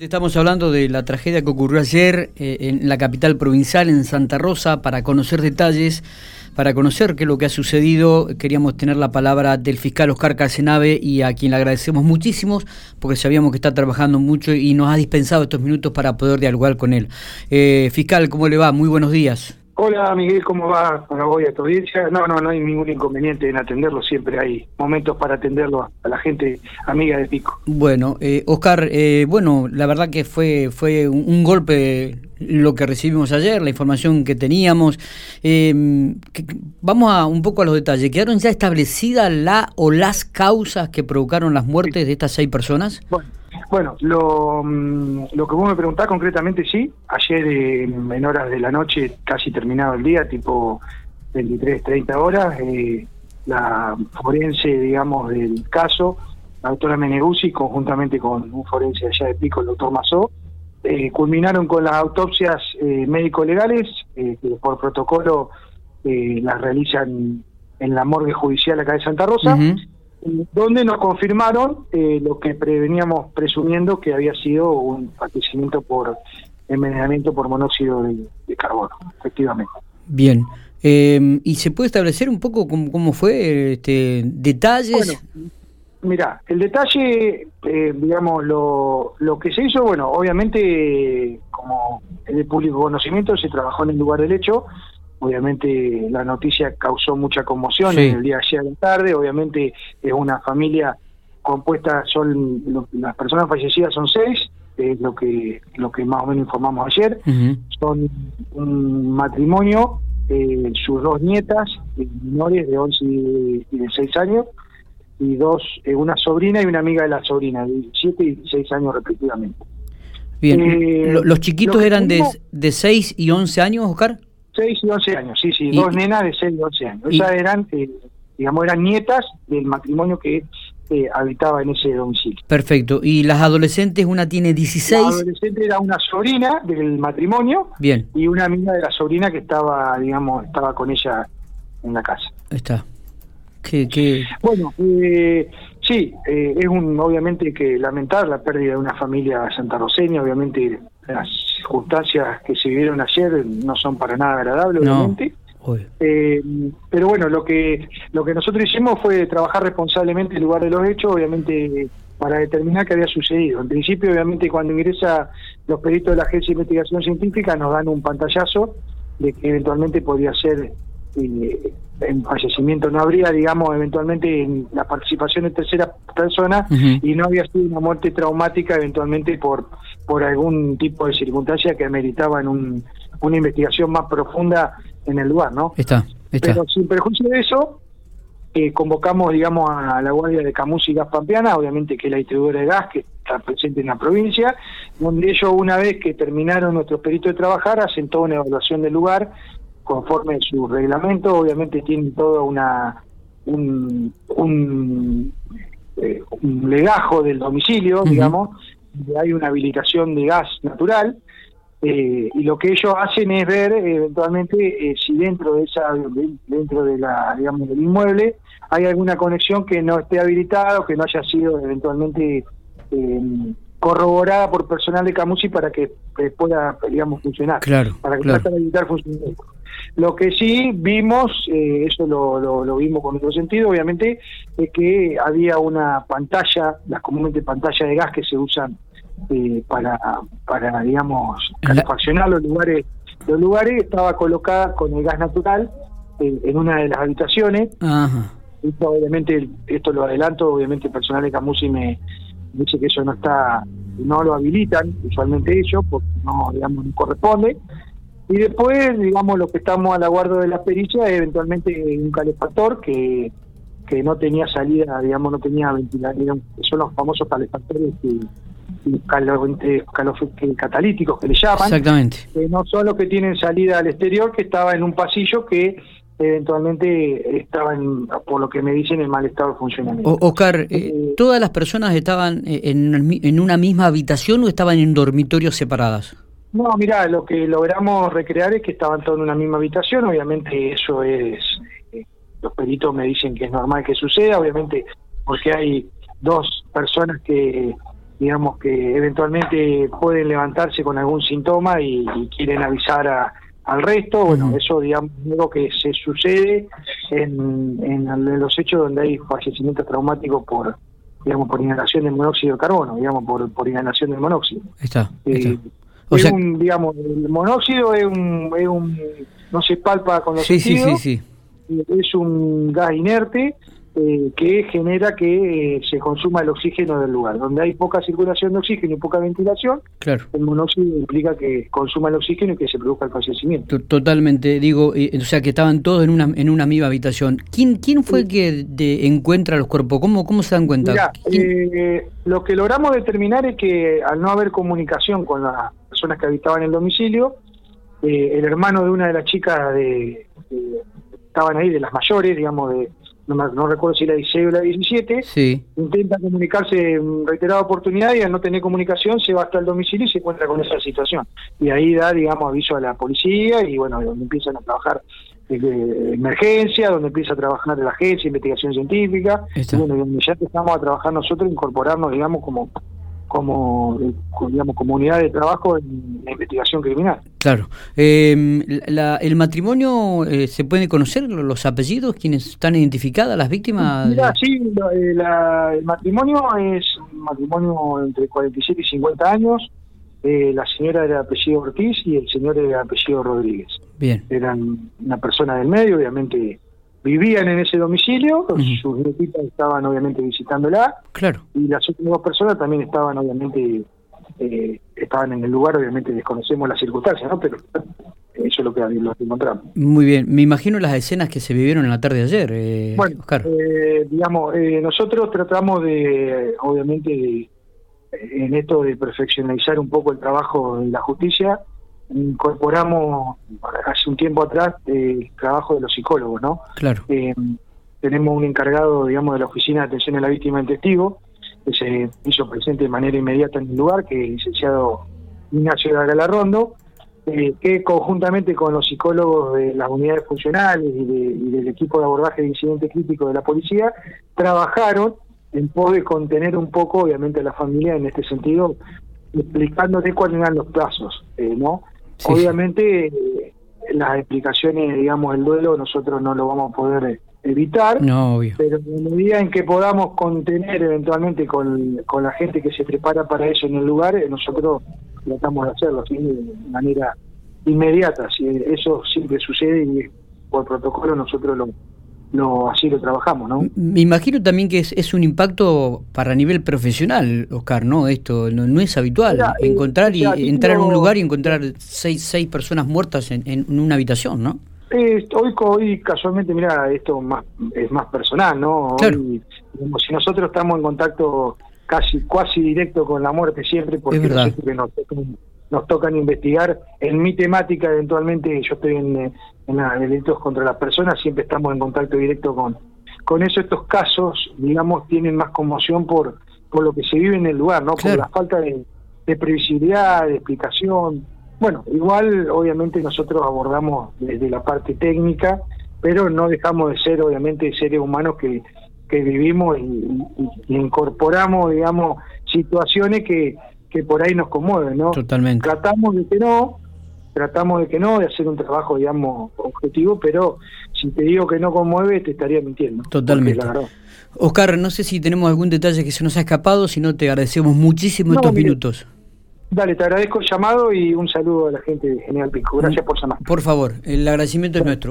Estamos hablando de la tragedia que ocurrió ayer eh, en la capital provincial, en Santa Rosa, para conocer detalles, para conocer qué es lo que ha sucedido. Queríamos tener la palabra del fiscal Oscar Carcenave y a quien le agradecemos muchísimo, porque sabíamos que está trabajando mucho y nos ha dispensado estos minutos para poder dialogar con él. Eh, fiscal, ¿cómo le va? Muy buenos días. Hola Miguel, ¿cómo va? Bueno, voy a tu audiencia. No, no, no hay ningún inconveniente en atenderlo, siempre hay momentos para atenderlo a la gente amiga de Pico. Bueno, eh, Oscar, eh, bueno, la verdad que fue, fue un, golpe lo que recibimos ayer, la información que teníamos. Eh, vamos a un poco a los detalles. ¿Quedaron ya establecidas la o las causas que provocaron las muertes de estas seis personas? Bueno. Bueno, lo, mm, lo que vos me preguntás concretamente, sí. Ayer eh, en horas de la noche, casi terminado el día, tipo 23, 30 horas, eh, la forense, digamos, del caso, la doctora Meneguzzi, conjuntamente con un forense allá de Pico, el doctor Mazó, eh, culminaron con las autopsias médico-legales, que por protocolo las realizan en la morgue judicial acá de Santa Rosa donde nos confirmaron eh, lo que preveníamos presumiendo que había sido un fallecimiento por envenenamiento por monóxido de, carbono, efectivamente. Bien. Eh, ¿Y se puede establecer un poco cómo, fue, este, detalles? Bueno, mira, el detalle, eh, digamos, lo, lo que se hizo, bueno, obviamente, como es de público conocimiento, se trabajó en el lugar del hecho, Obviamente la noticia causó mucha conmoción en el día de ayer la tarde. Obviamente es una familia compuesta, son las personas fallecidas son seis, es lo que lo que más o menos informamos ayer. Son un matrimonio, eh, sus dos nietas eh, menores de 11 y de 6 años y dos, eh, una sobrina y una amiga de la sobrina, de 7 y 6 años respectivamente. Bien, ¿los chiquitos eran de, de 6 y 11 años, Oscar? 6 y 11 años, sí, sí, dos nenas de 6 y 11 años. Esas eran, eh, digamos, eran nietas del matrimonio que eh, habitaba en ese domicilio. Perfecto. ¿Y las adolescentes? Una tiene 16. La adolescente era una sobrina del matrimonio. Bien. Y una amiga de la sobrina que estaba, digamos, estaba con ella en la casa. Está. ¿Qué, qué? Bueno, eh, sí, eh, es un, obviamente que lamentar la pérdida de una familia santarroseña, obviamente las circunstancias que se vivieron ayer no son para nada agradables, obviamente. Eh, pero bueno, lo que lo que nosotros hicimos fue trabajar responsablemente en lugar de los hechos, obviamente para determinar qué había sucedido. En principio, obviamente, cuando ingresa los peritos de la Agencia de Investigación Científica nos dan un pantallazo de que eventualmente podría ser eh, en fallecimiento no habría, digamos, eventualmente en la participación de tercera persona y no había sido una muerte traumática eventualmente por por algún tipo de circunstancia que ameritaba en un, una investigación más profunda en el lugar, ¿no? Está, está. Pero sin perjuicio de eso, eh, convocamos, digamos, a la Guardia de Camus y Gas Pampeana, obviamente que es la distribuidora de gas que está presente en la provincia, donde ellos una vez que terminaron nuestros peritos de trabajar, hacen toda una evaluación del lugar, conforme a su reglamento, obviamente tienen todo una un, un, eh, un legajo del domicilio, digamos, hay una habilitación de gas natural, eh, y lo que ellos hacen es ver eventualmente eh, si dentro de esa dentro de la digamos del inmueble hay alguna conexión que no esté habilitada o que no haya sido eventualmente eh, corroborada por personal de Camusi para que pueda digamos funcionar claro, para que pueda habilitar funcionamiento. Lo que sí vimos, eh, eso lo, lo, vimos con otro sentido, obviamente, es que había una pantalla, las comúnmente pantallas de gas que se usan eh, para, para, digamos, calefaccionar los lugares. Los lugares estaba colocada con el gas natural eh, en una de las habitaciones. obviamente, esto lo adelanto, obviamente el personal de Camusi me dice que eso no está, no lo habilitan, usualmente ellos, porque no, digamos, no corresponde. Y después, digamos, lo que estamos a la guarda de la pericia es eventualmente un calefactor que, que no tenía salida, digamos, no tenía ventilación, son los famosos calefactores que, catalíticos que le llaman. Exactamente. Que no son los que tienen salida al exterior, que estaba en un pasillo que eventualmente estaba, en, por lo que me dicen, en mal estado de funcionamiento. Oscar, eh, eh, ¿todas las personas estaban en, en una misma habitación o estaban en dormitorios separadas? No, mira, lo que logramos recrear es que estaban todos en una misma habitación, obviamente eso es, eh, los peritos me dicen que es normal que suceda, obviamente porque hay dos personas que, digamos que eventualmente pueden levantarse con algún síntoma y, quieren avisar al resto. Bueno, eso digamos es algo que se sucede en, en, los hechos donde hay fallecimientos traumáticos por digamos por inhalación de monóxido de carbono, digamos por, por inhalación del monóxido. Está. Eh, es un, digamos, el monóxido es un, es un no se palpa con los sí, sí, sí, sí. es un gas inerte eh, que genera que eh, se consuma el oxígeno del lugar. Donde hay poca circulación de oxígeno y poca ventilación, claro. el monóxido implica que consuma el oxígeno y que se produzca el fallecimiento. Totalmente, digo, o sea que estaban todos en una en una misma habitación. ¿Quién quién fue que encuentra los cuerpos? ¿Cómo, cómo se dan cuenta? Eh, lo que logramos determinar es que al no haber comunicación con las personas que habitaban el domicilio, el hermano de una de las chicas de, estaban ahí, de las mayores, digamos, de no, recuerdo si la 16 o la 17, intenta comunicarse en reiterada oportunidad y al no tener comunicación se va hasta el domicilio y se encuentra con esa situación. Y ahí da, digamos, aviso a la policía y bueno, donde empiezan a trabajar de emergencia, donde empieza a trabajar la agencia, investigación científica, y bueno, donde ya empezamos a trabajar nosotros, incorporarnos, digamos, como como, digamos, comunidad de trabajo en la investigación criminal. Claro. Eh, ¿El matrimonio eh, se puede conocer los apellidos, quienes están identificadas, las víctimas? Sí, eh, el matrimonio es un matrimonio entre 47 y 50 años. Eh, la señora era apellido Ortiz y el señor era apellido Rodríguez. Bien. Eran una persona del medio, obviamente vivían en ese domicilio, sus nietitas estaban obviamente visitándola, claro. y las otras dos personas también estaban obviamente, eh, estaban en el lugar, obviamente desconocemos las circunstancias, ¿no? Pero eso es lo que, lo encontramos. Muy bien, me imagino las escenas que se vivieron en la tarde de ayer, eh, bueno, eh, digamos, eh, nosotros tratamos de, obviamente, en esto de perfeccionalizar un poco el trabajo de la justicia, incorporamos hace un tiempo atrás el trabajo de los psicólogos, ¿no? Claro. Eh, tenemos un encargado, digamos, de la Oficina de Atención a la Víctima del Testigo, que se hizo presente de manera inmediata en el lugar, que es el licenciado Ignacio Galarrondo, eh, que conjuntamente con los psicólogos de las unidades funcionales y, del equipo de abordaje de incidentes críticos de la policía, trabajaron en pos de contener un poco, obviamente, a la familia en este sentido, explicándote cuáles eran los plazos, eh, ¿no? Obviamente las explicaciones, digamos, el duelo nosotros no lo vamos a poder evitar, no, pero en la medida en que podamos contener eventualmente con, con la gente que se prepara para eso en el lugar, eh, nosotros tratamos de hacerlo de manera inmediata. Si eso siempre sucede y por protocolo nosotros lo, no así lo trabajamos, ¿no? Me imagino también que es, es un impacto para nivel profesional, Oscar, ¿no? Esto no, es habitual, encontrar y entrar en un lugar y encontrar seis, seis personas muertas en, en una habitación, ¿no? hoy, hoy casualmente, mira, esto más, es más personal, ¿no? Hoy, si nosotros estamos en contacto casi, casi directo con la muerte siempre, porque nos, nos tocan investigar. En mi temática, eventualmente, yo estoy en, eh, en delitos contra las personas, siempre estamos en contacto directo con, con eso. Estos casos, digamos, tienen más conmoción por, por lo que se vive en el lugar, ¿no? Por la falta de, previsibilidad, de explicación. Bueno, igual, obviamente, nosotros abordamos desde la parte técnica, pero no dejamos de ser, obviamente, seres humanos que, que vivimos y incorporamos, digamos, situaciones que que por ahí nos conmueve, ¿no? Totalmente. Tratamos de que no, tratamos de que no, de hacer un trabajo, digamos, objetivo, pero si te digo que no conmueve, te estaría mintiendo. Totalmente. Oscar, no sé si tenemos algún detalle que se nos ha escapado, si no te agradecemos muchísimo estos minutos. Dale, te agradezco el llamado y un saludo a la gente de General Pico. Gracias por llamar. Por favor, el agradecimiento es nuestro.